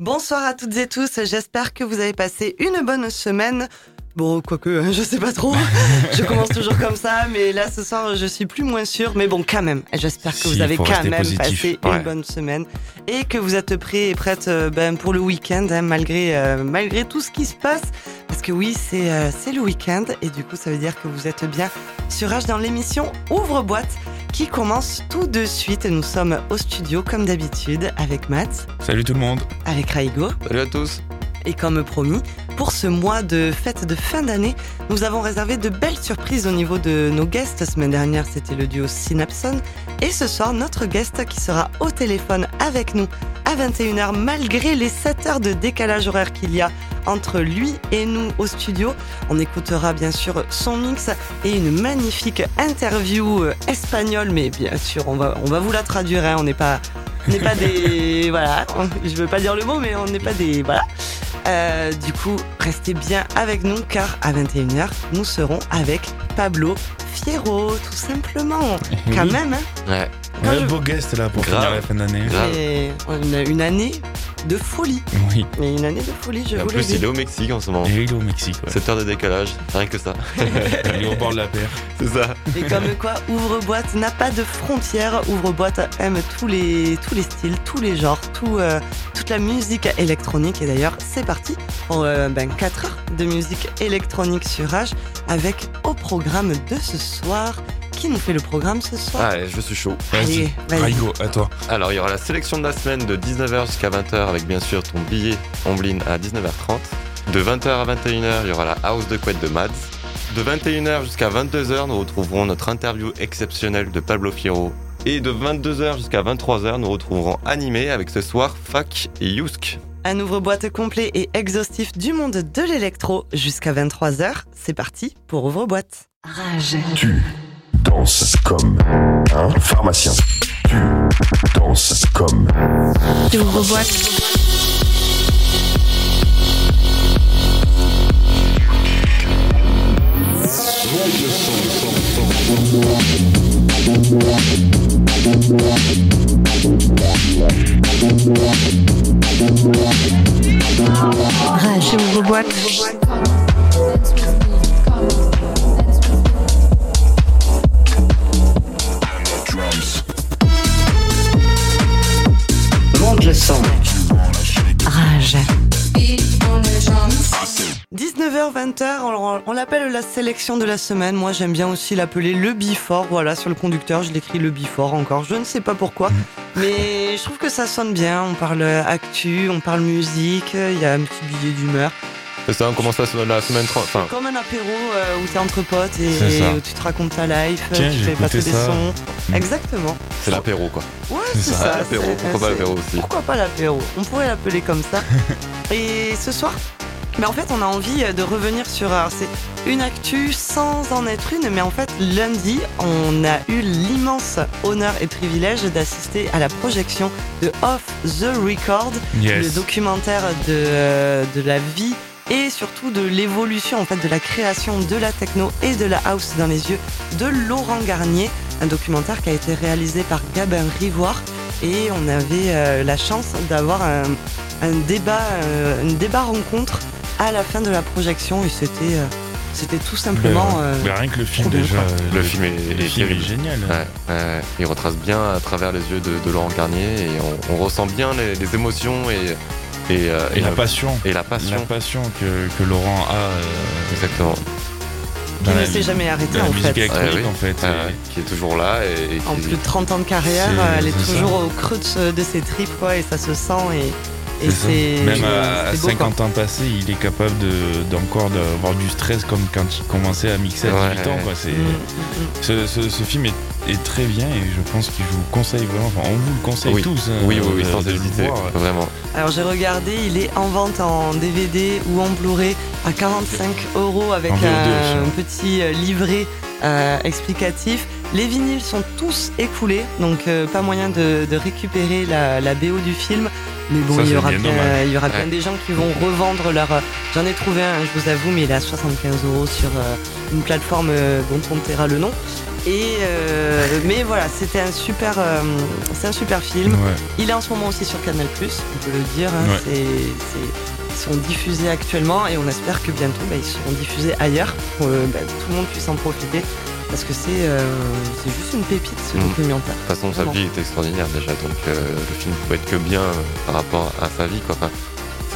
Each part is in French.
Bonsoir à toutes et tous, j'espère que vous avez passé une bonne semaine. Bon, quoique, je sais pas trop. je commence toujours comme ça, mais là ce soir je suis plus moins sûre. Mais bon, quand même, j'espère que Si, vous avez quand même positif. passé Ouais. une bonne semaine et que vous êtes prêts et prêtes euh, ben, pour le week-end, hein, malgré, euh, malgré tout ce qui se passe. Parce que oui, c'est euh, c'est le week-end et du coup ça veut dire que vous êtes bien sur H dans l'émission Ouvre Boîte qui commence tout de suite. Nous sommes au studio comme d'habitude avec Matt, Salut tout le monde. avec Raigo. Salut à tous. Et comme promis, pour ce mois de fête de fin d'année, nous avons réservé de belles surprises au niveau de nos guests. La semaine dernière, c'était le duo Synapson. Et ce soir, notre guest qui sera au téléphone avec nous à 21h, malgré les 7 heures de décalage horaire qu'il y a entre lui et nous au studio. On écoutera bien sûr son mix et une magnifique interview euh, espagnole, mais bien sûr, on va, on va vous la traduire. hein. On n'est pas, on pas des, voilà, on- je veux pas dire le mot, mais on n'est pas des, voilà. Euh, du coup, restez bien avec nous car à 21h, nous serons avec Pablo Fierro, tout simplement. Quand Oui. même, hein. Ouais. Quand je- beau guest là pour Grave. finir la fin d'année. Grave. Et une, année de folie. Oui. Mais une année de folie, je Et en vous le plus, dis. il est au Mexique en ce moment. Et il est au Mexique. Ouais. 7 heures de décalage, rien que ça. il est au bord de la mer. C'est ça. Et comme quoi, Ouvre-boîte n'a pas de frontières. Ouvre-boîte aime tous les, tous les styles, tous les genres, tout, euh, toute la musique électronique. Et d'ailleurs, c'est parti pour euh, ben, 4 heures de musique électronique sur H avec au programme de ce soir. Qui nous fait le programme ce soir Ah, je suis chaud. Allez, Vas-y. Raigo, à toi. Alors, il y aura la sélection de la semaine de 19h jusqu'à 20h avec bien sûr ton billet Omblin à 19h30. De 20h à 21h, il y aura la house de couette de Mads. De 21h jusqu'à 22h, nous retrouverons notre interview exceptionnelle de Pablo Fierro. Et de 22h jusqu'à 23h, nous retrouverons Animé avec ce soir Fak et Yusk. Un ouvre-boîte complet et exhaustif du monde de l'électro jusqu'à 23h. C'est parti pour Ouvre-boîte. Rage. Tu danses comme un pharmacien. Tu danses comme Rage ouvre-boîte. Monte le son. Rage. 19h, 20h, on, on l'appelle la sélection de la semaine. Moi, j'aime bien aussi l'appeler le before. Voilà, sur le conducteur, je l'écris le before encore. Je ne sais pas pourquoi, mais je trouve que ça sonne bien. On parle actu, on parle musique, il y a un petit billet d'humeur. C'est ça, on commence la semaine, la semaine 30. Enfin, Comme un apéro euh, où t'es entre potes et, où tu te racontes ta life, Tiens, tu fais passer des sons. Mm. Exactement. c'est l'apéro quoi. Ouais, C'est ça. ça. l'apéro, pourquoi pas l'apéro aussi Pourquoi pas l'apéro? On pourrait l'appeler comme ça. Et ce soir, mais en fait, on a envie de revenir sur. c'est une actu sans en être une, mais en fait, lundi, on a eu l'immense honneur et privilège d'assister à la projection de Off the Record, le documentaire de, euh, de la vie et surtout de l'évolution en fait de la création de la techno et de la house dans les yeux de Laurent Garnier, un documentaire qui a été réalisé par Gabin Rivoire et on avait euh, la chance d'avoir un, un débat euh, une débat rencontre à la fin de la projection et c'était euh, c'était tout simplement Ben, euh, ben, rien que le film déjà. Le film est- le est film est terrible. génial. Ouais, ouais, il retrace bien à travers les yeux de, de Laurent Garnier et on, on ressent bien les, les émotions et, et, euh, Et la passion. et la passion. La passion que, que Laurent a euh, Exactement. qui ne s'est jamais arrêté en fait. électronique Ouais, oui. en fait. Ouais, ouais, qui est toujours là et, et En qui- plus de 30 ans de carrière, elle est, ça. toujours au creux de, de ses tripes quoi, et ça se sent et, C'est Même à, à c'est beau, quoi. 50 ans passés, il est capable de- d'encore d'avoir du stress comme quand il commençait à mixer à Ouais. 18 ans. quoi. C'est- Mm, mm, mm. Ce, ce- ce film est, est très bien et je pense qu'il vous conseille vraiment, enfin on vous le conseille Oui. tous. hein, Oui, oui, oui, de- sans de hésiter, vraiment. Alors j'ai regardé, il est en vente en DVD ou en Blu-ray à 45 euros avec un, petit euh, livret euh, explicatif. Les vinyles sont tous écoulés, donc euh, pas moyen de, de récupérer la, la BO du film. Mais bon, Ça, il y aura bien bien, dommage. il y aura bien Ouais. des gens qui vont revendre leur. euh, J'en ai trouvé un, je vous avoue, mais il est à 75 euros sur euh, une plateforme euh, dont on taira le nom. Et euh, mais voilà, c'était un super, euh, c'est un super film. Ouais. Il est en ce moment aussi sur Canal+, on peut le dire. hein. Ouais. C'est- c'est- ils sont diffusés actuellement et on espère que bientôt bah, ils seront diffusés ailleurs pour que bah, tout le monde puisse en profiter. Parce que c'est euh, c'est juste une pépite ce Mm. documentaire. De toute façon, sa vie est extraordinaire déjà, donc euh, le film peut être que bien euh, par rapport à sa vie. Quoi. Enfin,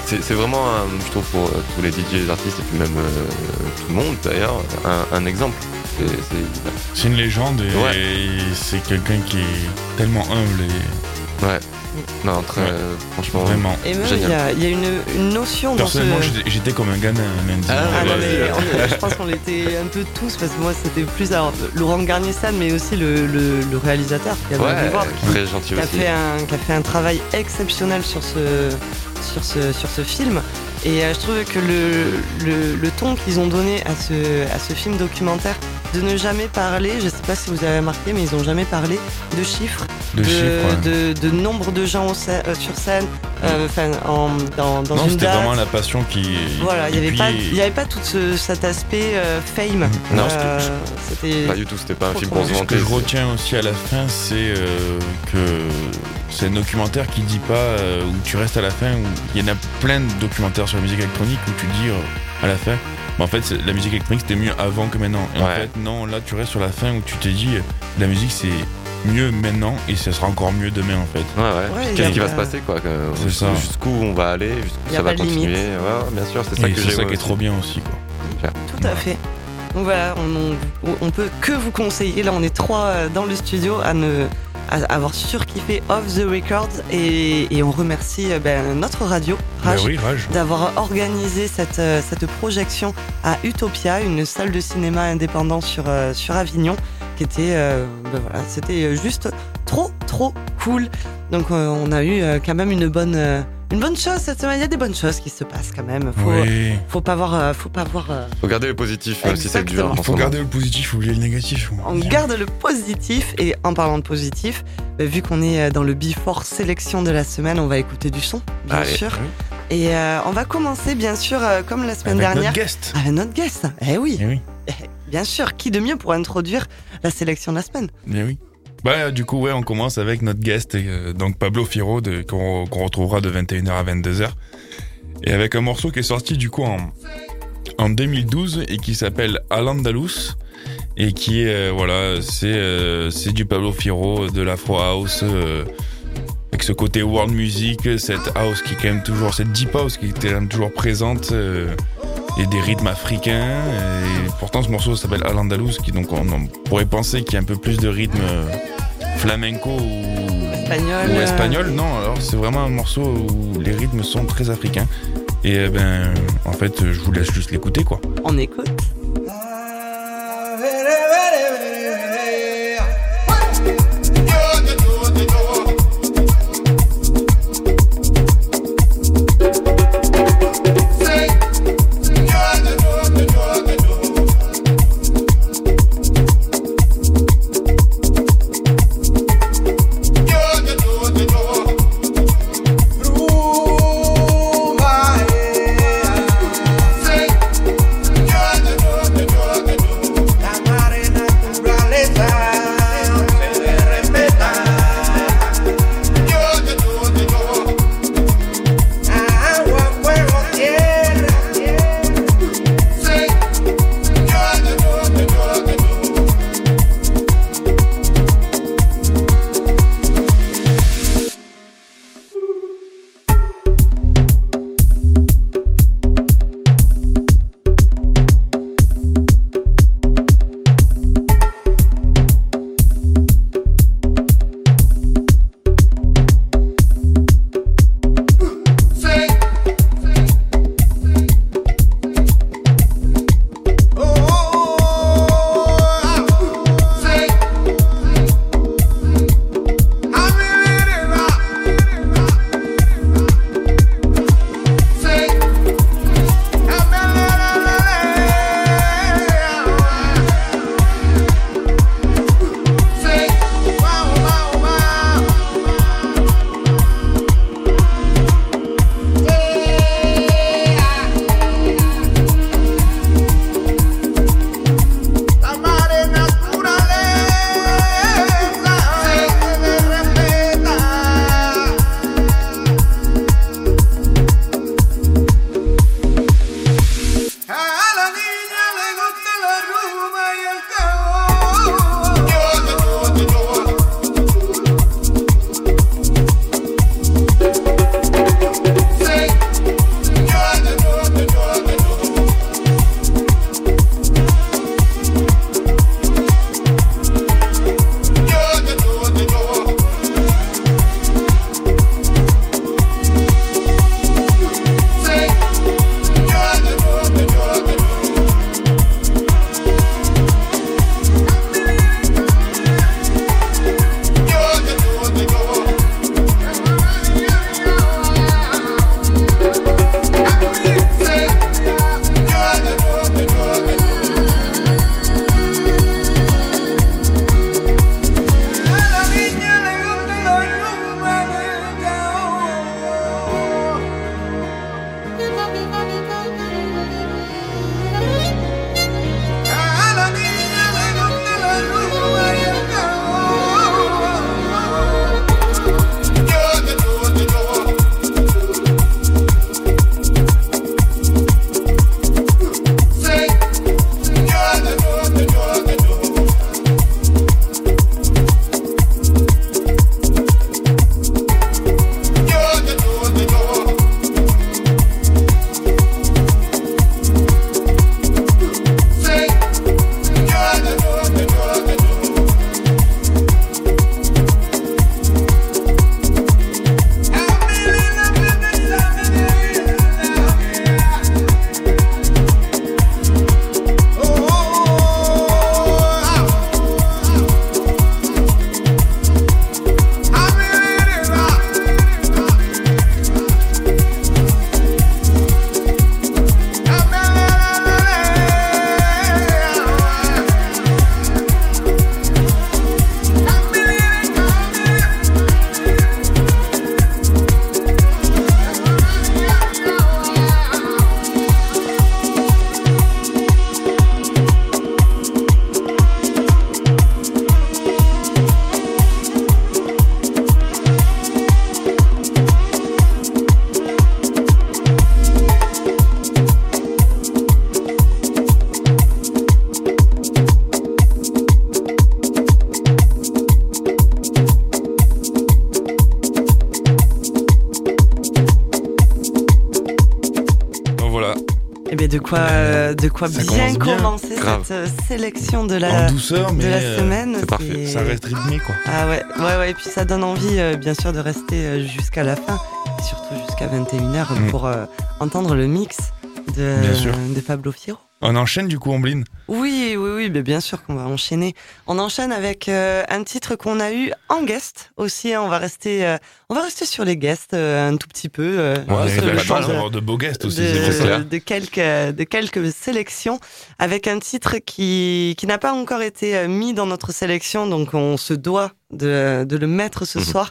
c'est vraiment, un- je trouve, pour tous les DJ, les artistes et puis même euh, tout le monde d'ailleurs, un, un exemple. C'est- une légende et Ouais. c'est quelqu'un qui est tellement humble et Ouais. Non, très, Ouais. franchement. vraiment. Et même il y a, il y a une, une notion dans ce... Personnellement, j'étais- j'étais comme un gamin lundi. Ah, Ah, non, mais on je pense qu'on l'était un peu tous parce que moi c'était plus alors, Laurent Garnier-San mais aussi le, le- le réalisateur qui a Ouais, voir, qui, très gentil qui a aussi. fait un, qui a fait un travail exceptionnel sur ce, sur ce, film. Et euh, je trouve que le, ton qu'ils ont donné à ce film documentaire, de ne jamais parler, je sais pas si vous avez remarqué, mais ils ont jamais parlé de chiffres, de, chiffres. ouais. de, de nombre de gens euh, sur scène, euh, enfin, en- dans, dans non, une c'était vraiment la passion qui. Voilà, il n'y avait, puis- pas- avait tout ce- cet aspect euh, fame. Non, Euh, c'était. Pas du tout, c'était pas un film pour se. Ce que je retiens aussi à la fin, c'est euh, que c'est un documentaire qui dit pas euh, où tu restes à la fin. Où il y en a plein de documentaires sur la musique électronique où tu dis euh, à la fin. Mais en fait, la musique électronique c'était mieux avant que maintenant. Et en fait, non, là tu restes sur la fin où tu te dis euh, la musique c'est mieux maintenant et ça sera encore mieux demain en fait. Ouais, ouais. Ouais, Qu'est-ce qui va se passer quoi que- C'est ça. Jusqu'où on va aller, jusqu'où Il y a ça va pas de limite. continuer. Ouais, ouais, bien sûr, c'est ça Et que c'est j'ai ça qui est trop bien aussi quoi. Tout à fait. Donc voilà, on, on, on peut que vous conseiller. Là, on est trois euh, dans le studio à ne avoir surkiffé Off the Records et, et on remercie euh, ben, notre radio, Rage, oui, Rage. d'avoir organisé cette, euh, cette projection à Utopia, une salle de cinéma indépendant sur, euh, sur Avignon, qui était, ben voilà, c'était juste trop, trop cool. Donc on a eu quand même une bonne, une bonne chose cette semaine. Il y a des bonnes choses qui se passent quand même. Faut, Oui. faut pas voir, euh, faut pas voir. euh, Faut garder le positif, même si c'est dur. Faut garder le positif, oublier le négatif. On garde le positif et en parlant de positif, bah, vu qu'on est euh, dans le before sélection de la semaine, on va écouter du son, bien Allez. sûr. Et euh, on va commencer bien sûr euh, comme la semaine Avec dernière notre guest. avec notre guest. Eh oui, Eh oui. bien sûr, qui de mieux pour introduire la sélection de la semaine? Eh oui. Bah, du coup, ouais, on commence avec notre guest, euh, donc Pablo Firo, qu'on retrouvera de 21h à 22h. Et avec un morceau qui est sorti, du coup, en, en 2012 et qui s'appelle Al Andalus. Et qui est, euh, voilà, c'est euh, c'est du Pablo Firo, de l'Afro House, euh, avec ce côté world music, cette house qui est quand même toujours, cette deep house qui était quand même toujours présente. et des rythmes africains. Et pourtant, ce morceau s'appelle Al Andalus, qui donc on, pourrait penser qu'il y a un peu plus de rythme flamenco ou Espagnol. ou euh, espagnol. Non, alors c'est vraiment un morceau où les rythmes sont très africains. Et euh, ben, en fait, je vous laisse juste l'écouter, quoi. On écoute. De quoi Ça bien commence bien. commencer cette euh, sélection de En la, douceur, de mais la euh, semaine. c'est parfait. ça reste rythmé quoi. Ah ouais, ouais, ouais, et puis ça donne envie, euh, bien sûr, de rester jusqu'à la fin, et surtout jusqu'à 21h Mm. pour entendre le mix de, de Pablo Fierro. On enchaîne du coup Ombline. Oui, oui, oui, mais bien sûr qu'on va enchaîner. On enchaîne avec euh, un titre qu'on a eu en guest aussi. hein. On va rester, euh, on va rester sur les guests euh, un tout petit peu. euh, On pas la chance d'avoir de beaux guests aussi. de, c'est c'est pour ça. clair. de quelques de quelques sélections avec un titre qui qui n'a pas encore été mis dans notre sélection donc on se doit de, de le mettre ce Mhm. soir.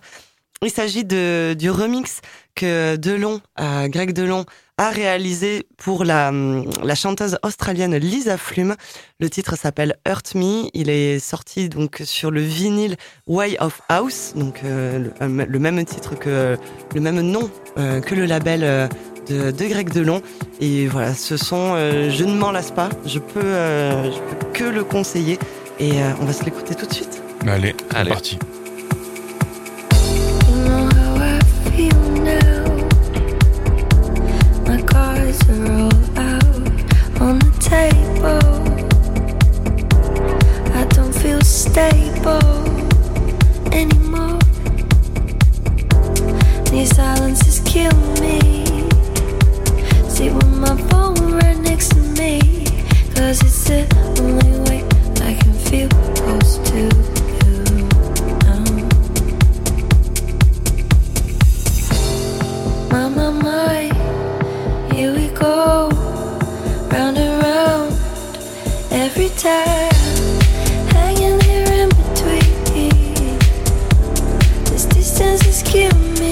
Il s'agit de du remix que Delon, euh, Greg Delon a réalisé pour la hum, la chanteuse australienne Lisa Flume. Le titre s'appelle Hurt Me. Il est sorti donc sur le vinyle Way of House, donc euh, le, le même titre que le même nom euh, que le label euh, de, de Greg Delon. Et voilà, ce son, euh, je ne m'en lasse pas. Je peux, euh, je peux que le conseiller. Et euh, on va se l'écouter tout de suite. Bah, allez, c'est Allez. parti. Table. I don't feel stable anymore. These silences kill me. See with my phone right next to me. Cause it's the only way I can feel close to you. My, my, my, here we go, hanging here in between. This distance is killing me,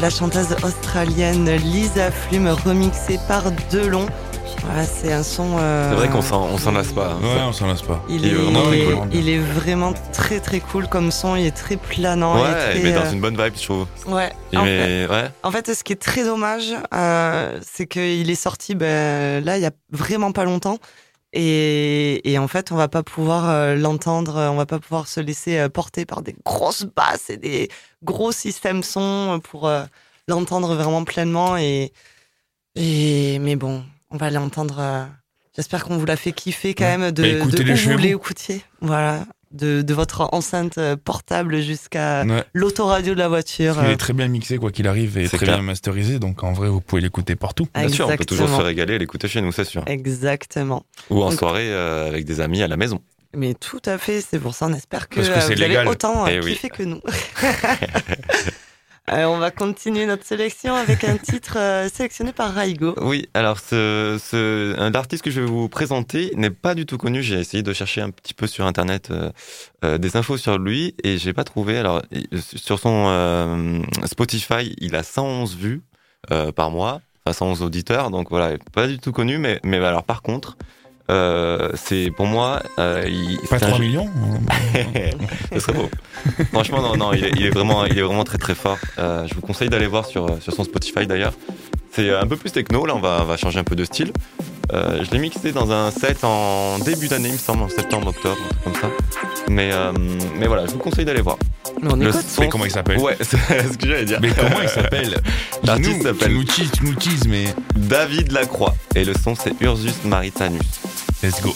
la chanteuse australienne Lisa Flume remixée par Delon. Ouais, c'est un son. euh, C'est vrai qu'on s'en, on s'en lasse pas. hein. Ouais, on s'en lasse pas. Il il est est, vraiment très cool. il est vraiment très très cool comme son, il est très planant. il est Ouais, très, il met dans euh, une bonne vibe, je trouve. Ouais, en fait, ouais. en fait, ce qui est très dommage, euh, c'est qu'il est sorti ben, là il y a vraiment pas longtemps. Et, et en fait, on va pas pouvoir euh, l'entendre, on va pas pouvoir se laisser euh, porter par des grosses basses et des gros systèmes son pour euh, l'entendre vraiment pleinement. Et, et mais bon, on va l'entendre. euh, J'espère qu'on vous l'a fait kiffer quand Ouais. même de, Bah, de où vous. l'écoutiez. Voilà, de, de votre enceinte euh, portable jusqu'à Ouais. l'autoradio de la voiture. Il est très bien mixé, quoi qu'il arrive, et très clair. bien masterisé. Donc en vrai, vous pouvez l'écouter partout. Bien sûr, on peut toujours se régaler et l'écouter chez nous, c'est sûr. Exactement. Ou en Donc- soirée euh, avec des amis à la maison. Mais tout à fait, c'est pour ça, on espère que, que euh, vous avez légal. autant euh, Eh oui. kiffé que nous. Euh, on va continuer notre sélection avec un titre euh, sélectionné par Raigo. Oui, alors ce, ce, un artiste que je vais vous présenter n'est pas du tout connu. J'ai essayé de chercher un petit peu sur internet euh, des infos sur lui et j'ai pas trouvé. Alors sur son Spotify, il a 111 vues par mois, enfin 111 auditeurs. Donc voilà, pas du tout connu. Mais alors par contre, euh, c'est pour moi, euh, il, Pas c'est un 3 jeu- millions Ce serait beau. Franchement, non, non, il est, il est vraiment, il est vraiment très très fort. Euh, je vous conseille d'aller voir sur, sur son Spotify d'ailleurs. C'est un peu plus techno, là, on va, on va changer un peu de style. Euh, je l'ai mixé dans un set en début d'année, il me semble, en septembre, octobre, un truc comme ça. Mais, euh, mais voilà, je vous conseille d'aller voir. Mais on Le écoute. son- Mais comment il s'appelle? Ouais, c'est ce que j'allais dire. Mais comment il s'appelle? L'artiste s'appelle- Tu nous teases, tu nous teases, mais David Lacroix. Et le son, c'est Ursus Maritanus. let's go.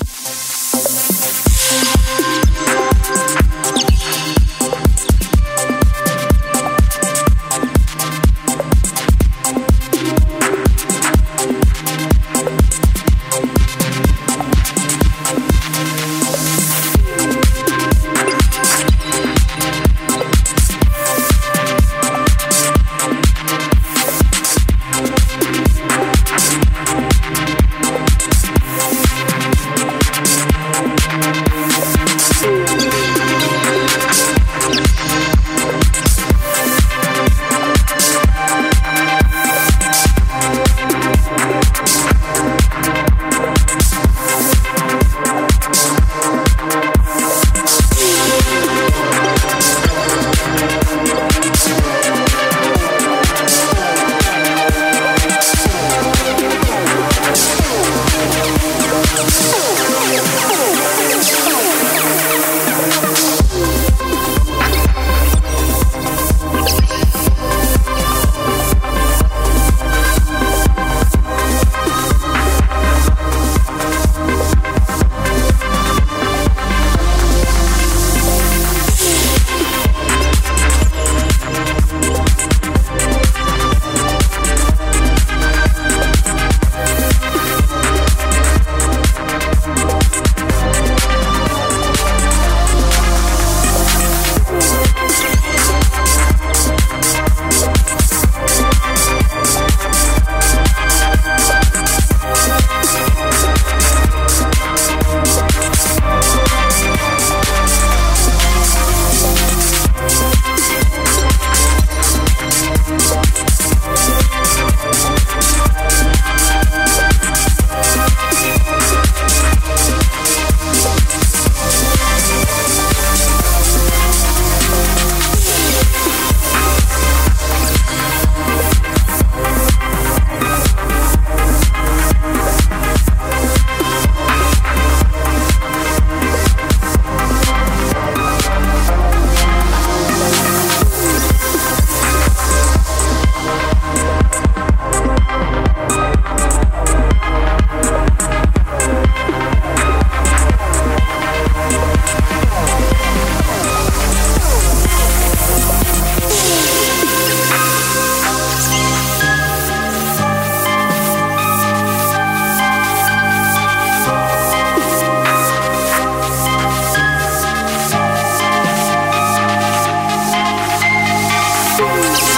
Música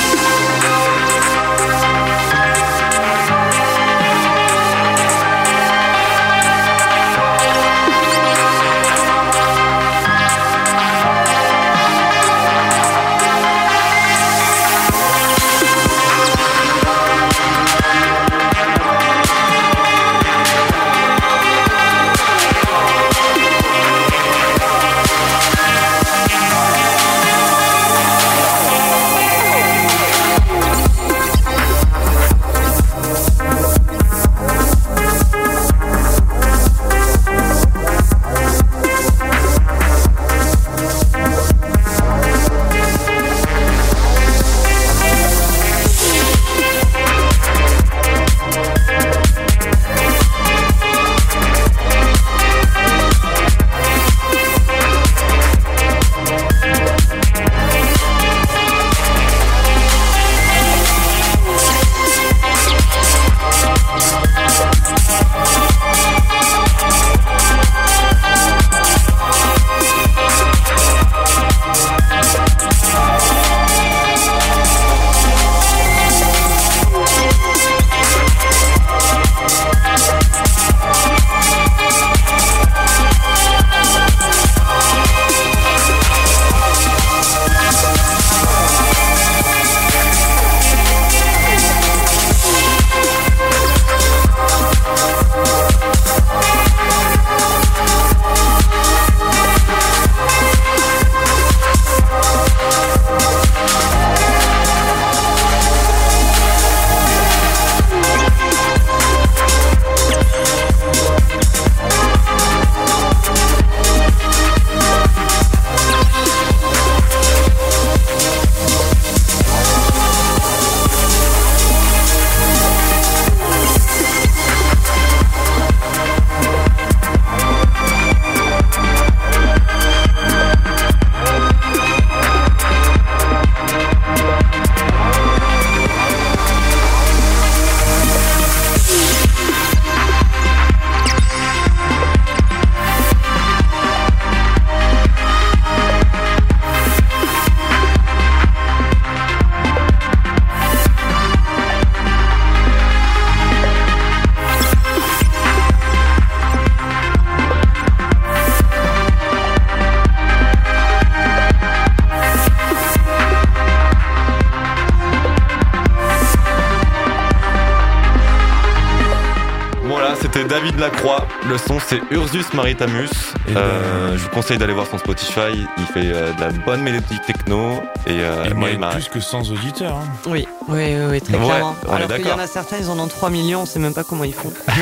Le son, c'est Ursus Maritamus. Euh, ben- je vous conseille d'aller voir son Spotify. Il fait euh, de la bonne mélodie techno. Et, euh, Il moi, il mérite m'a. plus que 100 auditeurs. hein. Oui, oui, oui, oui, très Ouais, clairement. Alors qu'il y en a certains, ils en ont 3 millions, on sait même pas comment ils font.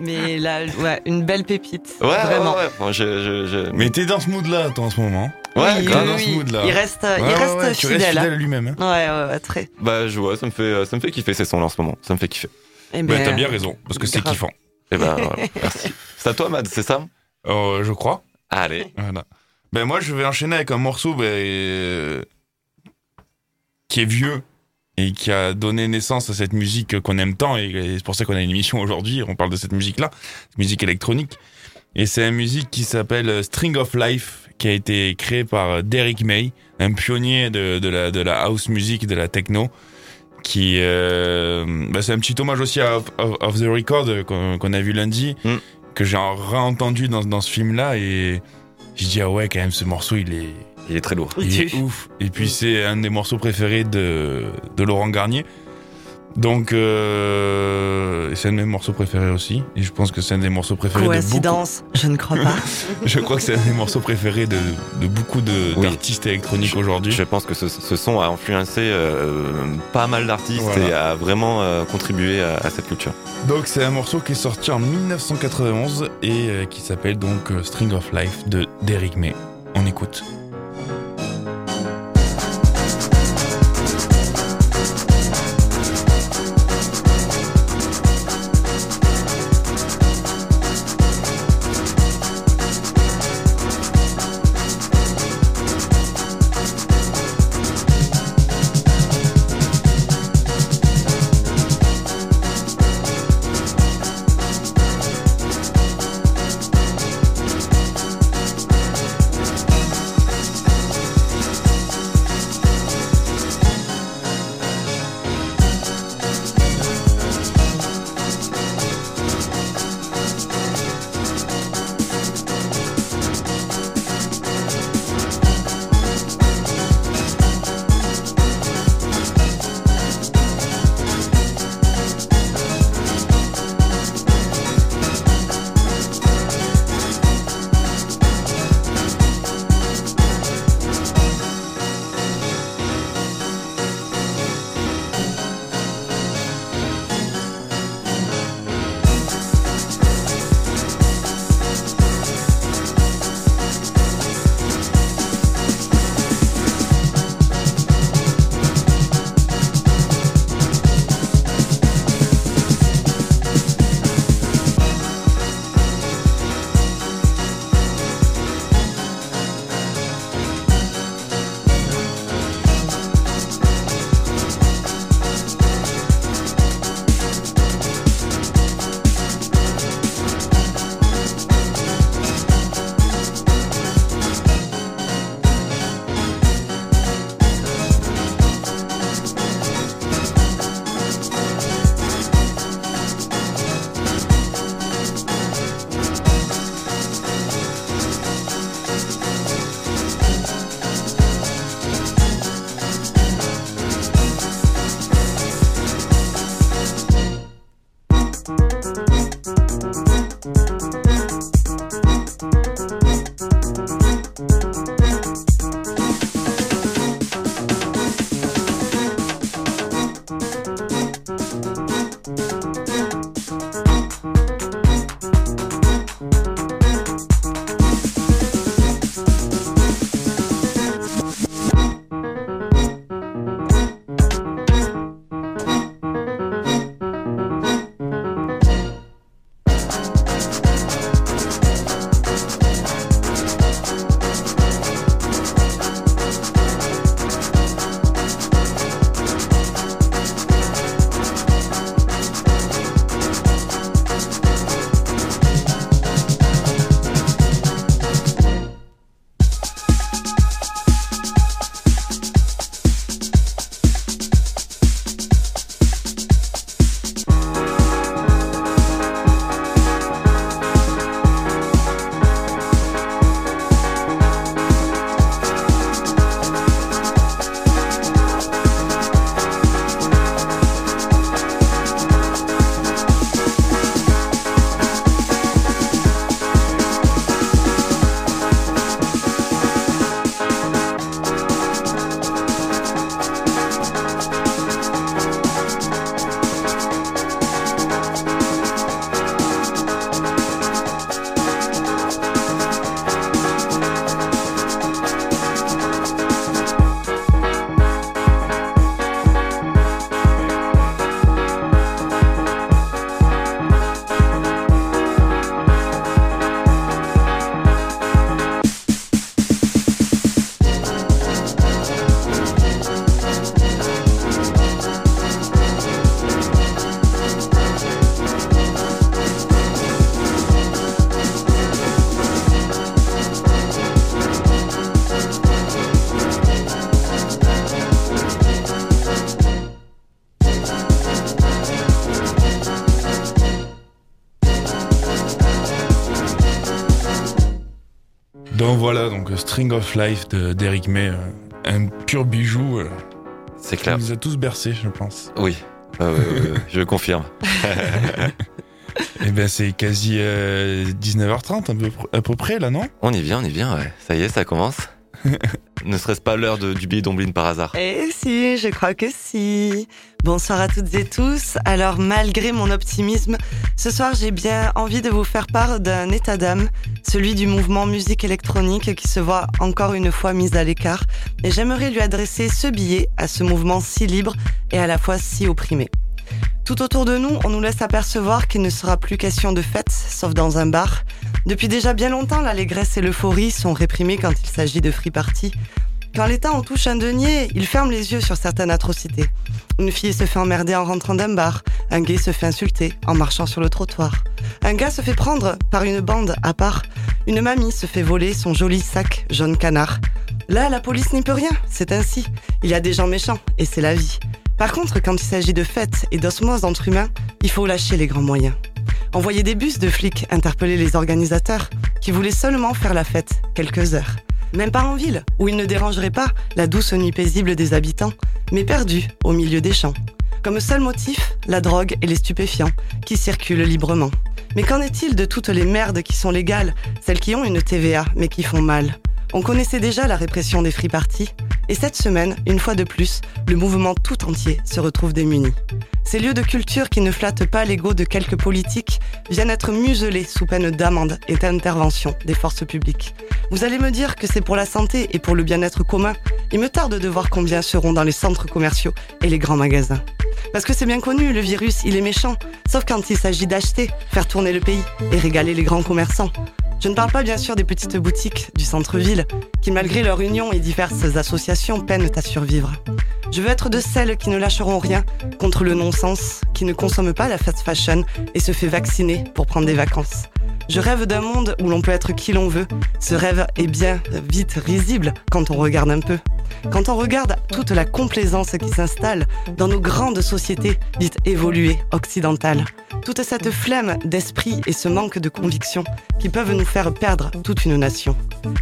Mais là, ouais, une belle pépite. Ouais, vraiment. ouais, ouais. Bon, je, je, je... Mais t'es dans ce mood-là, toi, en ce moment. Ouais, oui, grave. oui, dans ce mood-là. Il reste, Ouais, il reste tu restes fidèle. fidèle à lui-même. hein. hein. Ouais, ouais, ouais, très. Bah, je vois, ça me fait, euh, ça me fait kiffer ces sons-là en ce moment. Ça me fait kiffer. Eh ben, t'as bien raison, parce que c'est kiffant. Et ben, voilà, merci. C'est à toi, Mad, c'est ça Euh, je crois. Allez. Voilà. Ben moi, je vais enchaîner avec un morceau ben, euh, qui est vieux et qui a donné naissance à cette musique qu'on aime tant. Et, et c'est pour ça qu'on a une émission aujourd'hui. On parle de cette musique-là, musique électronique. Et c'est une musique qui s'appelle String of Life, qui a été créée par Derek May, un pionnier de, de, la, de la house music, de la techno. Qui, euh, ben, c'est un petit hommage aussi à Off, Off- Off the Record euh, qu'on a vu lundi, Mm. que j'ai réentendu dans, dans ce film-là. Et je dis, ah ouais, quand même, ce morceau, il est, Il est très lourd. Il est ouf. Et puis, c'est un des morceaux préférés de, de Laurent Garnier. Donc, euh, c'est un de mes morceaux préférés aussi. Et je pense que c'est un des morceaux préférés de beaucoup. Coïncidence, je ne crois pas. Je crois que c'est un des morceaux préférés de, de beaucoup de- Oui. d'artistes électroniques aujourd'hui. Je pense que ce, ce son a influencé euh, pas mal d'artistes Voilà. et a vraiment euh, contribué à, à cette culture. Donc, c'est un morceau qui est sorti en 1991 et euh, qui s'appelle donc String of Life de Derrick May. On écoute. Donc donc String of Life de- d'Eric May, euh, un pur bijou euh, C'est qui clair. nous a tous bercés, je pense. Oui. Euh, euh, je confirme. Et ben c'est quasi euh, 19h30 à peu, pr- à peu près là, non? On y vient, on y vient, ouais. Ça y est, ça commence. ne serait-ce pas l'heure de- du billet d'Ombline par hasard? Eh si, je crois que si. Bonsoir à toutes et tous. Alors malgré mon optimisme, ce soir j'ai bien envie de vous faire part d'un état d'âme, celui du mouvement musique électronique qui se voit encore une fois mis à l'écart. Et j'aimerais lui adresser ce billet à ce mouvement si libre et à la fois si opprimé. Tout autour de nous, on nous laisse apercevoir qu'il ne sera plus question de fête, sauf dans un bar. Depuis déjà bien longtemps, l'allégresse et l'euphorie sont réprimées quand il s'agit de free party. Quand l'État en touche un denier, il ferme les yeux sur certaines atrocités. Une fille se fait emmerder en rentrant d'un bar, un gay se fait insulter en marchant sur le trottoir. Un gars se fait prendre par une bande à part, une mamie se fait voler son joli sac jaune canard. Là, la police n'y peut rien, c'est ainsi. Il y a des gens méchants, et c'est la vie. Par contre, quand il s'agit de fêtes et d'osmose entre humains, il faut lâcher les grands moyens. Envoyer des bus de flics interpeller les organisateurs qui voulaient seulement faire la fête quelques heures. Même pas en ville, où ils ne dérangeraient pas la douce nuit paisible des habitants, mais perdus au milieu des champs. Comme seul motif, la drogue et les stupéfiants, qui circulent librement. Mais qu'en est-il de toutes les merdes qui sont légales, celles qui ont une TVA, mais qui font mal? On connaissait déjà la répression des free parties, et cette semaine, une fois de plus, le mouvement tout entier se retrouve démuni. Ces lieux de culture qui ne flattent pas l'ego de quelques politiques viennent être muselés sous peine d'amende et d'intervention des forces publiques. Vous allez me dire que c'est pour la santé et pour le bien-être commun. Il me tarde de voir combien seront dans les centres commerciaux et les grands magasins. Parce que c'est bien connu, le virus, il est méchant, sauf quand il s'agit d'acheter, faire tourner le pays et régaler les grands commerçants. Je ne parle pas bien sûr des petites boutiques du centre-ville, qui malgré leur union et diverses associations peinent à survivre. Je veux être de celles qui ne lâcheront rien contre le non-sens, qui ne consomment pas la fast fashion et se fait vacciner pour prendre des vacances. Je rêve d'un monde où l'on peut être qui l'on veut. Ce rêve est bien vite risible quand on regarde un peu. Quand on regarde toute la complaisance qui s'installe dans nos grandes sociétés dites évoluées, occidentales. Toute cette flemme d'esprit et ce manque de conviction qui peuvent nous faire perdre toute une nation.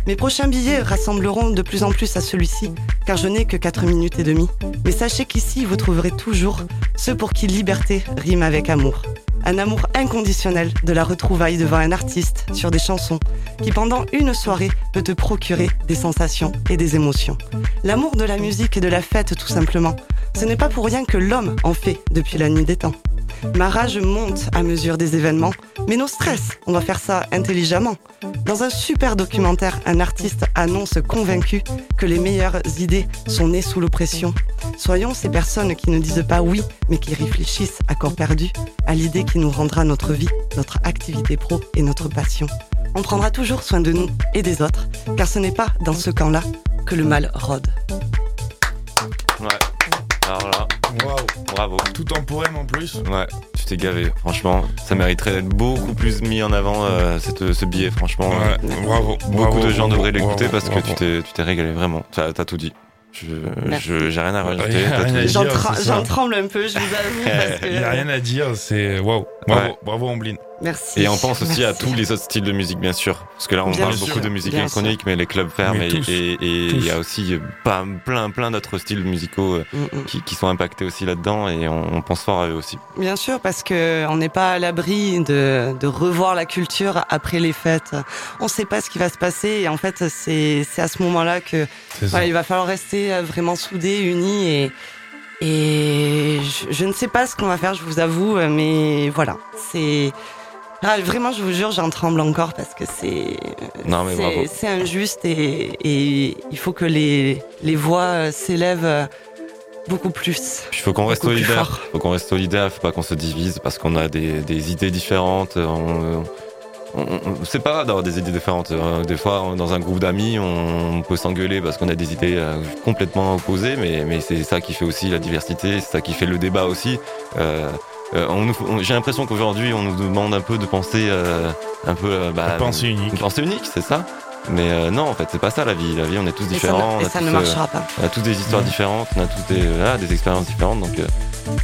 Mes prochains billets rassembleront de plus en plus à celui-ci, car je n'ai que 4 minutes et demie. Mais sachez qu'ici, vous trouverez toujours ceux pour qui liberté rime avec amour. Un amour inconditionnel de la retrouvaille devant un artiste sur des chansons qui pendant une soirée peut te procurer des sensations et des émotions. L'amour de la musique et de la fête tout simplement. Ce n'est pas pour rien que l'homme en fait depuis la nuit des temps. Ma rage monte à mesure des événements, mais nos stress, on va faire ça intelligemment. Dans un super documentaire, un artiste annonce convaincu que les meilleures idées sont nées sous l'oppression. Soyons ces personnes qui ne disent pas oui, mais qui réfléchissent à corps perdu à l'idée qui nous rendra notre vie, notre activité pro et notre passion. On prendra toujours soin de nous et des autres, car ce n'est pas dans ce camp-là que le mal rôde. Ouais. Alors là, Waouh bravo. Tout en poème en plus. Ouais, tu t'es gavé. Franchement, ça mériterait d'être beaucoup plus mis en avant euh, cette, ce billet. Franchement, Ouais, bravo. beaucoup bravo, de gens bravo, devraient l'écouter bravo, parce que bravo. tu t'es, tu t'es régalé vraiment. T'as, t'as tout dit. Je, j'ai rien à rajouter. J'en tremble un peu, je vous avoue. parce que- Il n'y a rien à dire, c'est waouh. Bravo, Ouais. bravo Amblin. Merci. Et on pense aussi à tous les autres styles de musique, bien sûr. Parce que là, on Bien parle sûr. beaucoup de musique Bien électronique, mais les clubs ferment et tous. et- et Tous. il y a aussi euh, pas, plein, plein d'autres styles musicaux euh, Mm, mm. qui, qui sont impactés aussi là-dedans et on, on pense fort à eux aussi. Bien sûr, parce que on n'est pas à l'abri de, de revoir la culture après les fêtes. On ne sait pas ce qui va se passer et en fait, c'est à ce moment-là que voilà, il va falloir rester euh, vraiment soudés, unis et et je, je ne sais pas ce qu'on va faire, je vous avoue, mais voilà, c'est ah, vraiment, je vous jure, j'en tremble encore parce que c'est c'est injuste et, et il faut que les les voix euh, s'élèvent euh, beaucoup plus. Il faut qu'on reste solidaire. fort. faut qu'on reste solidaire, faut pas qu'on se divise parce qu'on a des, des idées différentes. On, on- on- c'est pas grave d'avoir des idées différentes. Euh, Des fois, dans un groupe d'amis, on peut s'engueuler parce qu'on a des idées euh, complètement opposées, mais, mais c'est ça qui fait aussi la diversité, c'est ça qui fait le débat aussi. Euh, euh, on nous- on- J'ai l'impression qu'aujourd'hui, on nous demande un peu de penser euh, un peu. euh, bah, La pensée unique. Une pensée unique, c'est ça. Mais euh, non, en fait, c'est pas ça la vie. La vie, on est tous Et ça, différents. et a ça tous, ne euh, marchera pas. on a tous des histoires différentes, on a tous des, des expériences différentes, donc euh,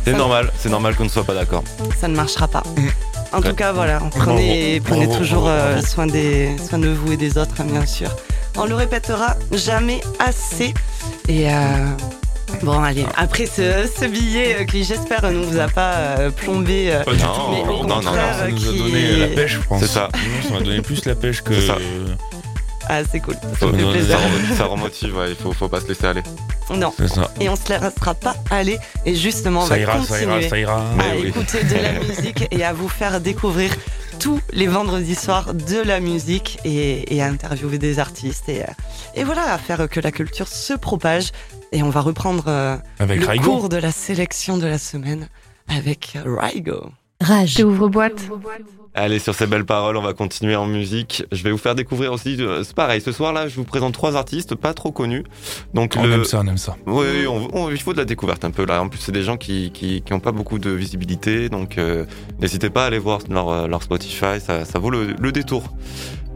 c'est normal, c'est normal qu'on ne soit pas d'accord. ça ne marchera pas. En tout cas, voilà, prenez, prenez toujours euh, soin, des, soin de vous et des autres, hein, bien sûr. On le répétera jamais assez. Et euh, bon, allez, après ce, ce billet euh, qui j'espère ne vous a pas euh, plombé. euh, Pas du Non, tout. mais au non, non, contraire, Ça nous a qui- donné la pêche, je pense. C'est ça. Nous, ça m'a donné plus la pêche que. C'est ça. Ah, c'est cool. Ça Faut- non, plaisir. Ça, rem- ça remotive, ouais, il faut, faut pas se laisser aller. Non. Ça. Et on se laissera pas aller. Et justement, on Ça va ira, ça continuer ira, ça ira. À oui. écouter de la musique et à vous faire découvrir tous les vendredis soirs de la musique et, et à interviewer des artistes et, euh, et voilà, à faire que la culture se propage. Et on va reprendre euh, Avec le Raigo. cours de la sélection de la semaine avec Raigo. Rage. Ouvre boîte. Allez, sur ces belles paroles, on va continuer en musique. Je vais vous faire découvrir aussi, euh, c'est pareil, ce soir-là, je vous présente trois artistes pas trop connus. Donc On le- aime ça, on aime ça. Oui, oui, on- on- il faut de la découverte un peu là. En plus, c'est des gens qui qui, qui ont pas beaucoup de visibilité, donc euh, n'hésitez pas à aller voir leur, euh, leur Spotify, ça, ça vaut le, le détour.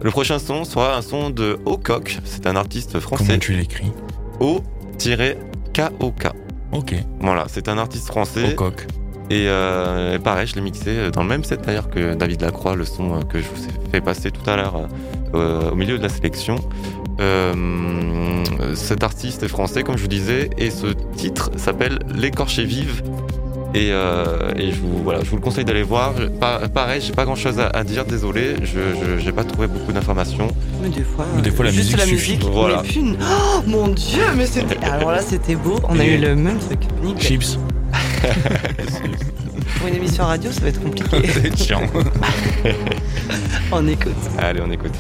Le prochain son sera un son de Ocock. C'est un artiste Comment français. tu l'écris O-K-O-K. Ok. Voilà, c'est un artiste français. Coq. Et euh, pareil, je l'ai mixé dans le même set d'ailleurs que David Lacroix, le son euh, que je vous ai fait passer tout à l'heure euh, au milieu de la sélection. Euh, cet artiste est français, comme je vous disais, et ce titre s'appelle L'écorché vive. Et, euh, et je, vous, voilà, je vous le conseille d'aller voir. Pa- pareil, j'ai pas grand chose à, à dire, désolé, je j'ai pas trouvé beaucoup d'informations. Mais des fois, Mais des fois, la juste musique la suffit. musique. Voilà. Mais Oh mon dieu, mais c'était. Alors là, c'était beau. On a Et- eu le même truc. Nickel. Chips. Pour une émission radio, ça va être compliqué. C'est chiant. on écoute. Allez, on écoute.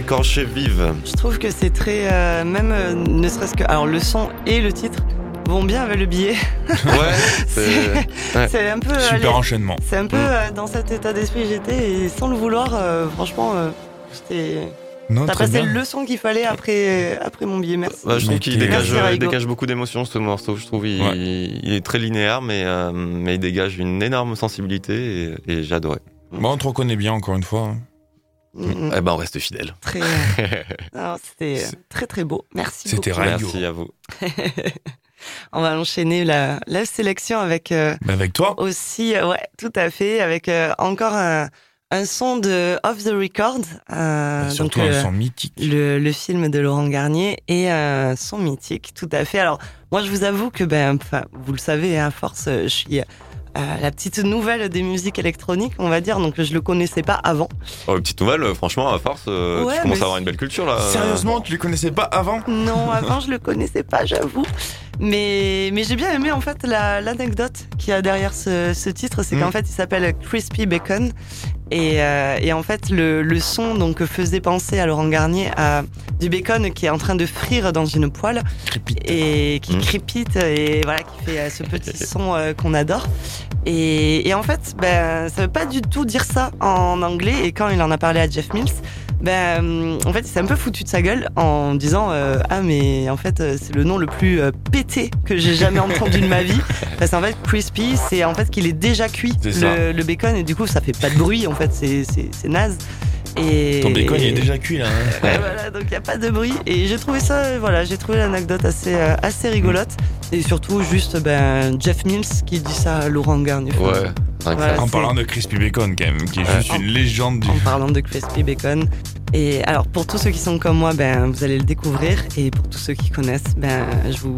L'écorché vive. Je trouve que c'est très. euh, même euh, ne serait-ce que. Alors, le son et le titre vont bien avec le billet. Ouais, c'est. Ouais. Un peu. Super les- enchaînement. C'est un peu Mm. euh, dans cet état d'esprit que j'étais et sans le vouloir, euh, franchement, euh, j'étais. Non, T'as passé bien. le son qu'il fallait après, après mon billet, merci. Je trouve qu'il dégage, beaucoup d'émotions ce morceau. Je trouve il, Ouais. il est très linéaire, mais, euh, mais il dégage une énorme sensibilité et, et j'ai adoré. Bon, on te reconnaît bien encore une fois. hein. Eh ben, on reste fidèle. Très. C'était euh, très très beau. Merci beaucoup. C'était. Merci à vous. On va enchaîner la, la sélection avec euh, Bah, avec toi. aussi, euh, ouais, tout à fait, avec euh, encore un, un son de Off the Record. euh, Bah, surtout donc, un euh, son mythique. le, le film de Laurent Garnier et un son mythique, tout à fait. Alors, moi, je vous avoue que, ben, enfin, vous le savez, hein, à force, je suis euh, la petite nouvelle des musiques électroniques, on va dire, donc je le connaissais pas avant. Oh, une petite nouvelle, euh, franchement, à force, euh, Ouais, tu commences mais à avoir une belle culture là. Sérieusement, tu les connaissais pas avant? Non, avant, je le connaissais pas, j'avoue. Mais, mais j'ai bien aimé, en fait, la- l'anecdote qu'il y a derrière ce, ce titre, c'est Mm. qu'en fait, il s'appelle Crispy Bacon. Et, euh, et en fait, le, le son donc faisait penser à Laurent Garnier à du bacon qui est en train de frire dans une poêle. et qui Mm. crépite et voilà qui fait euh, ce petit son euh, qu'on adore et, et en fait ben ça veut pas du tout dire ça en anglais et quand il en a parlé à Jeff Mills ben hum, en fait il s'est un peu foutu de sa gueule en disant euh, ah mais en fait euh, c'est le nom le plus euh, pété que j'ai jamais entendu de ma vie. Parce qu'en fait crispy c'est en fait qu'il est déjà cuit le, le bacon. Et du coup ça fait pas de bruit en fait. C'est naze et Ton bacon, il est déjà cuit là. hein. Ouais, voilà, donc il n'y a pas de bruit. Et j'ai trouvé ça, euh, voilà, j'ai trouvé l'anecdote assez, euh, assez rigolote. Et surtout, juste ben, Jeff Mills qui dit ça à Laurent Garnier. Ouais. Voilà. En parlant de Crispy Bacon, quand même, qui est Ouais. juste une légende du. En parlant de Crispy Bacon. Et alors, pour tous ceux qui sont comme moi, ben, vous allez le découvrir. Et pour tous ceux qui connaissent, ben, je, vous,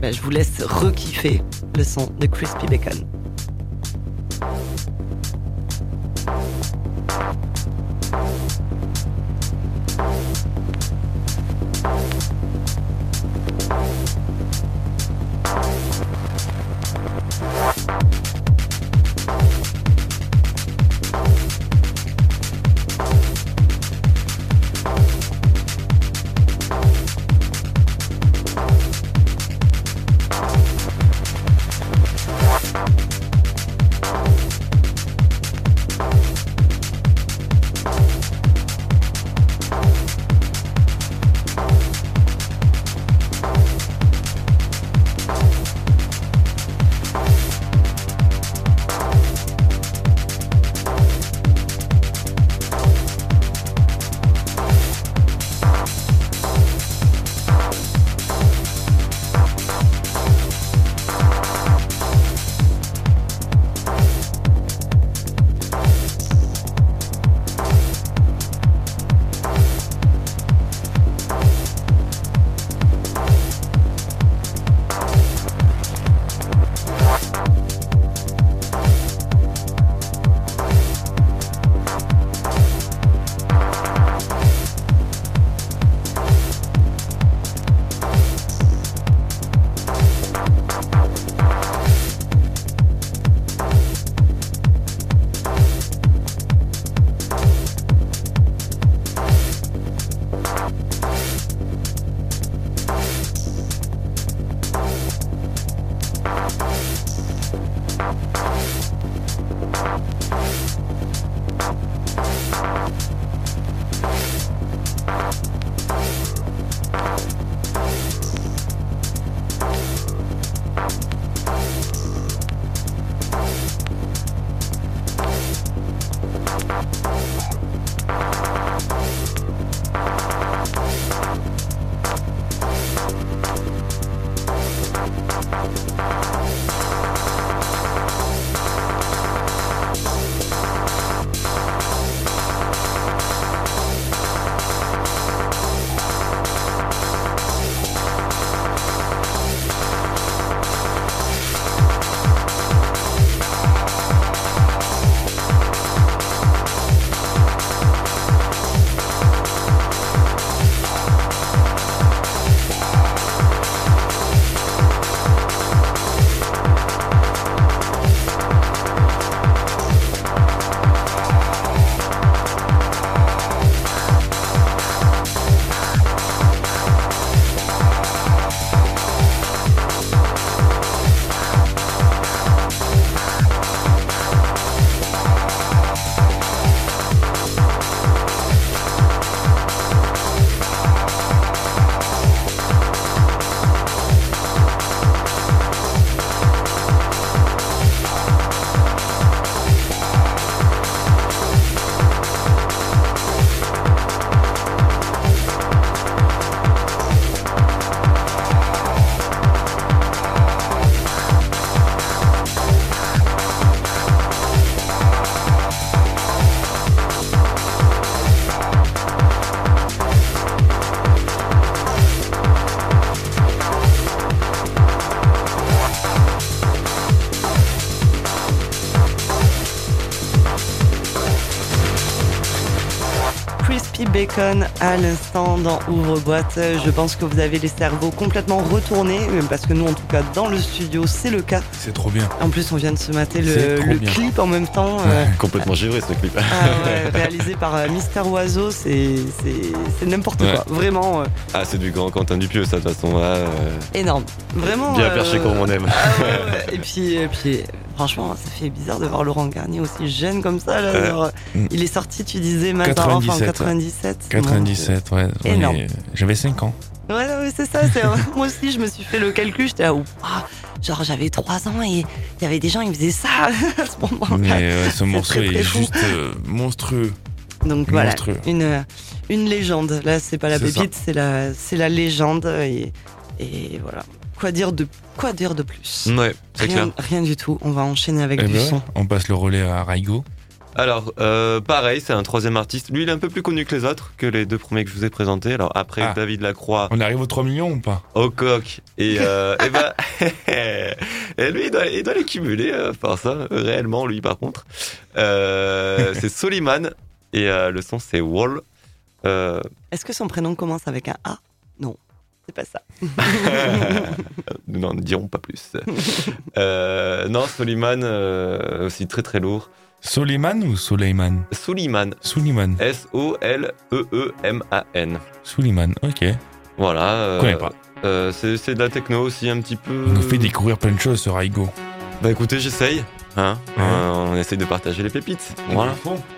ben, je vous laisse re-kiffer le son de Crispy Bacon. Bacon à l'instant dans Ouvre-boîte. Je pense que vous avez les cerveaux complètement retournés, parce que nous, en tout cas, dans le studio, c'est le cas. C'est trop bien. En plus, on vient de se mater le, clip en même temps. euh, Complètement givré ce clip. ah ouais, réalisé par euh, Mister Oiseau, c'est c'est- c'est n'importe Ouais. quoi. Vraiment euh, Ah, c'est du grand Quentin Dupieux, ça, de toute façon. là, euh, énorme. Vraiment. bien euh, perché comme on aime. Ah. Et puis, et puis, franchement, ça fait bizarre de voir Laurent Garnier aussi jeune comme ça. Là, Ouais. genre, Mm. Il est sorti, tu disais, Mazarov en 97, 97. 97, ouais. Oui, J'avais 5 ans. Ouais, non, mais c'est ça. Moi aussi, je me suis fait le calcul. J'étais là, ah, genre, j'avais 3 ans et il y avait des gens, ils faisaient ça à ce moment-là. Mais euh, ce morceau très, est très fou. juste euh, monstrueux. Donc voilà, une, une légende. Là, c'est pas la pépite, c'est la, légende. Et, et voilà. Quoi dire de, quoi dire de plus Ouais, c'est clair. rien, rien du tout. On va enchaîner avec Eh du ben son. on passe le relais à Raigo. Alors, euh, pareil, c'est un troisième artiste. Lui, il est un peu plus connu que les autres, que les deux premiers que je vous ai présentés. Alors, après Ah. David Lacroix, On arrive aux 3 millions ou pas? Au coq, et, euh, et, ben, et lui, il doit, il doit les cumuler, euh, par ça, réellement, lui, par contre. Euh, c'est Soliman, et euh, le son, c'est Wall. Euh, Est-ce que son prénom commence avec un A? Non, c'est pas ça. nous n'en dirons pas plus. Euh, non, Soliman, euh, aussi très très lourd. Soliman ou Soleiman? Soliman, Suliman. E S-O-L-E-E-M-A-N. Suliman, ok. Voilà. euh, connais pas. euh, c'est c'est de la techno aussi un petit peu. On nous fait découvrir plein de choses ce Raigo. Bah écoutez, j'essaye. Hein Ouais. Euh, on essaye de partager les pépites. Voilà.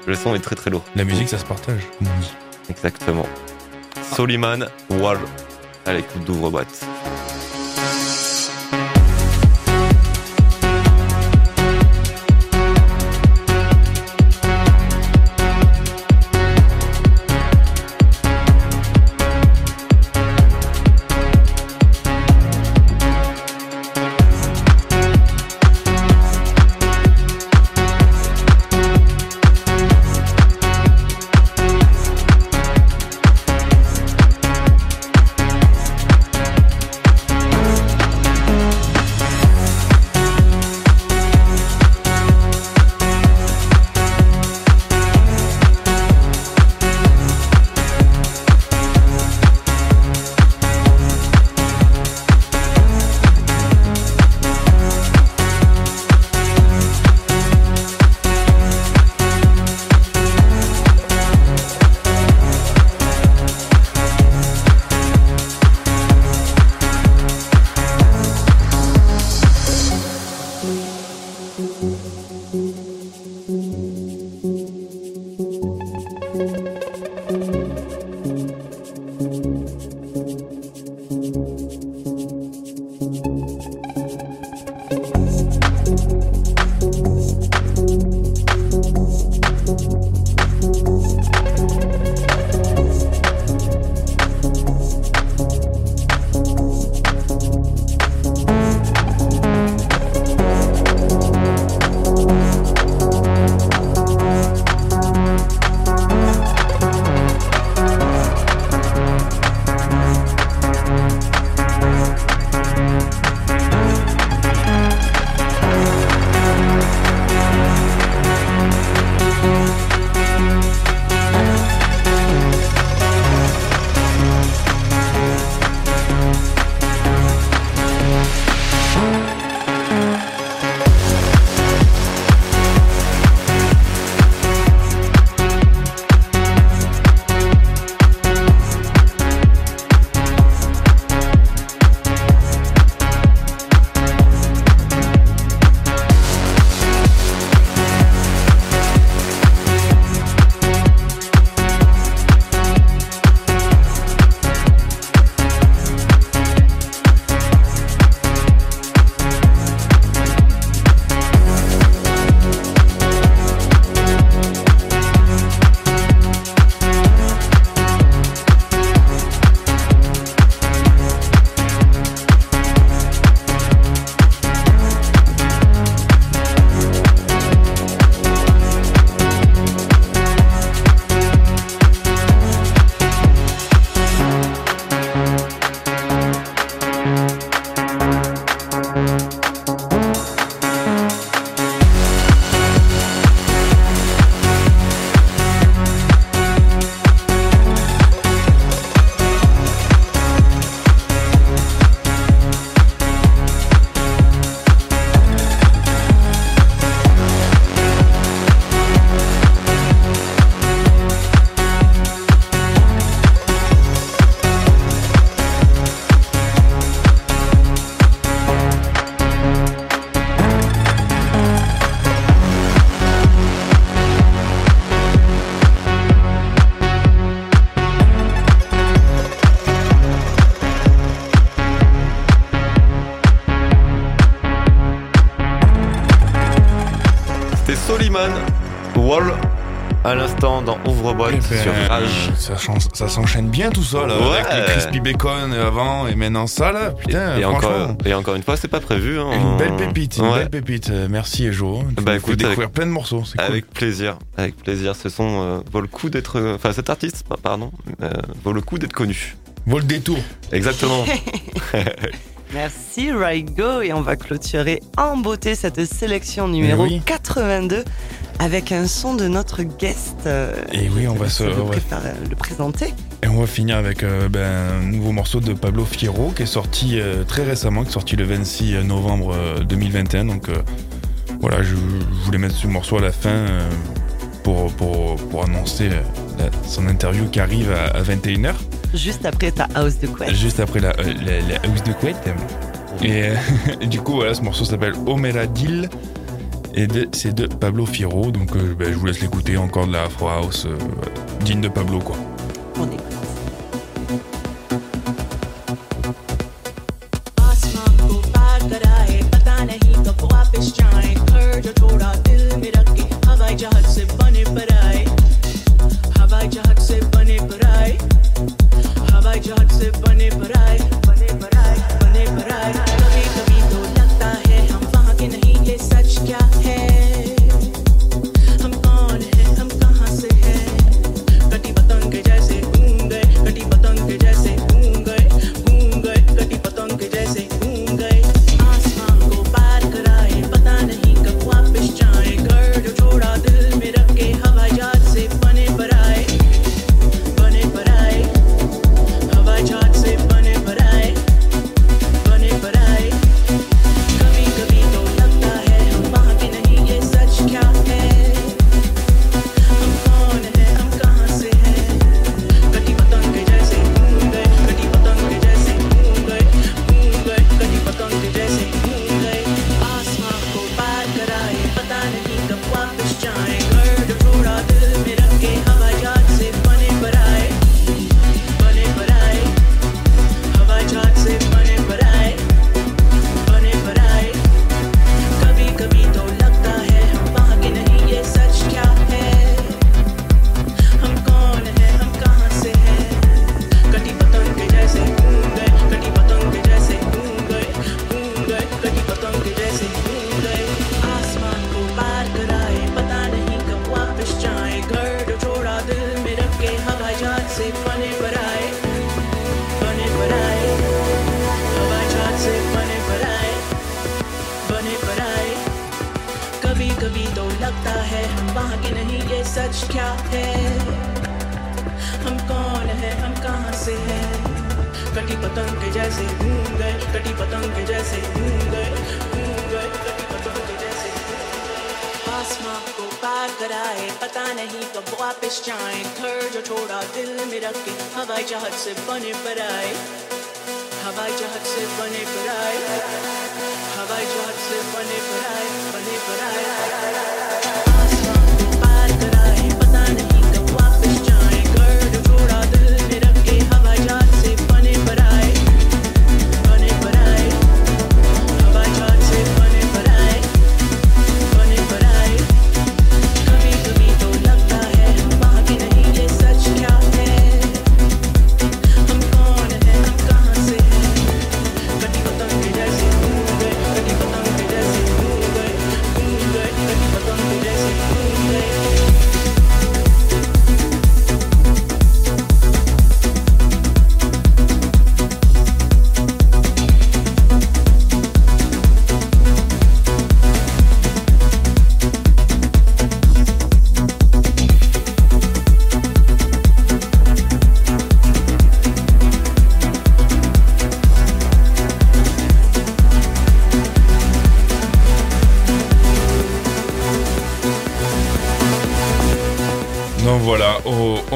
Le son est très très lourd. La musique, ça se partage, comme on dit. Exactement. Soliman Wall à l'écoute d'ouvre-boîte. Dans Ouvre-boîte ben, sur Rage. Ça, s'enchaîne bien tout ça là. Ouais. Avec le crispy bacon avant et maintenant ça là. Putain, et, encore, et encore une fois, c'est pas prévu. Hein. Une belle pépite, une Ouais. belle pépite. Euh, Merci Ejo. Tu Bah, écoute, découvrir plein de morceaux. C'est cool. Avec plaisir, avec plaisir. Ce son euh, vaut le coup d'être. euh, Enfin, cet artiste, pa- pardon, euh, vaut le coup d'être connu. Vaut le détour. Exactement. Merci Raigo et on va clôturer en beauté cette sélection numéro Eh oui. 82 avec un son de notre guest. euh, Et oui, on va se- le, ouais. le présenter. Et on va finir avec euh, ben, un nouveau morceau de Pablo Fierro qui est sorti euh, très récemment, qui est sorti le 26 novembre euh, 2021. Donc voilà, je, je voulais mettre ce morceau à la fin pour, pour, pour annoncer la- son interview qui arrive à, à 21h, Juste après ta house de couette. juste après la, la, la house de couette. Et, et du coup, voilà, ce morceau s'appelle Omeradil. Et c'est de Pablo Fierro, donc euh, ben, je vous laisse l'écouter, encore de la Afro House euh, digne de Pablo quoi.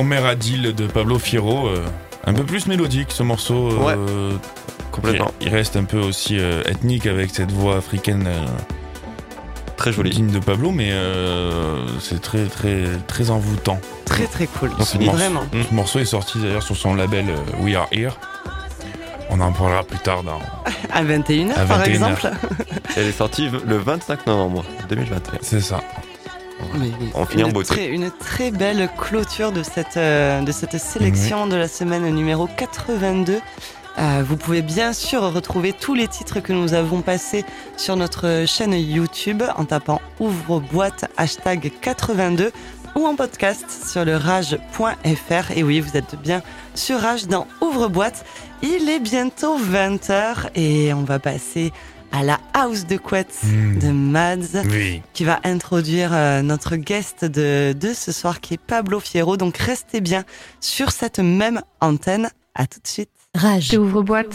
Au Omeradil de Pablo Fierro, euh, un peu plus mélodique ce morceau. euh, Complètement. Il, il reste un peu aussi euh, ethnique avec cette voix africaine euh, Très joli. digne de Pablo, mais euh, c'est très très très envoûtant. Très très cool. Donc, ce morceau- Vraiment. Ce morceau est sorti d'ailleurs sur son label euh, We Are Here. On en parlera plus tard dans. À 21h À par 21h. exemple. Elle est sortie le 25 novembre 2021. C'est ça. Oui, oui. On finit en Une beauté. très- une très belle clôture de cette, euh, de cette sélection de la semaine numéro 82. Euh, vous pouvez bien sûr retrouver tous les titres que nous avons passés sur notre chaîne YouTube en tapant ouvre-boîte hashtag 82 ou en podcast sur le rage.fr. Et oui, vous êtes bien sur Rage dans Ouvre-boîte. Il est bientôt 20h et on va passer à la house de couette Mm. de Mads Oui. qui va introduire euh, notre guest de, de ce soir qui est Pablo Fierro. Donc restez bien sur cette même antenne. À tout de suite. Rage. Ouvre boîte.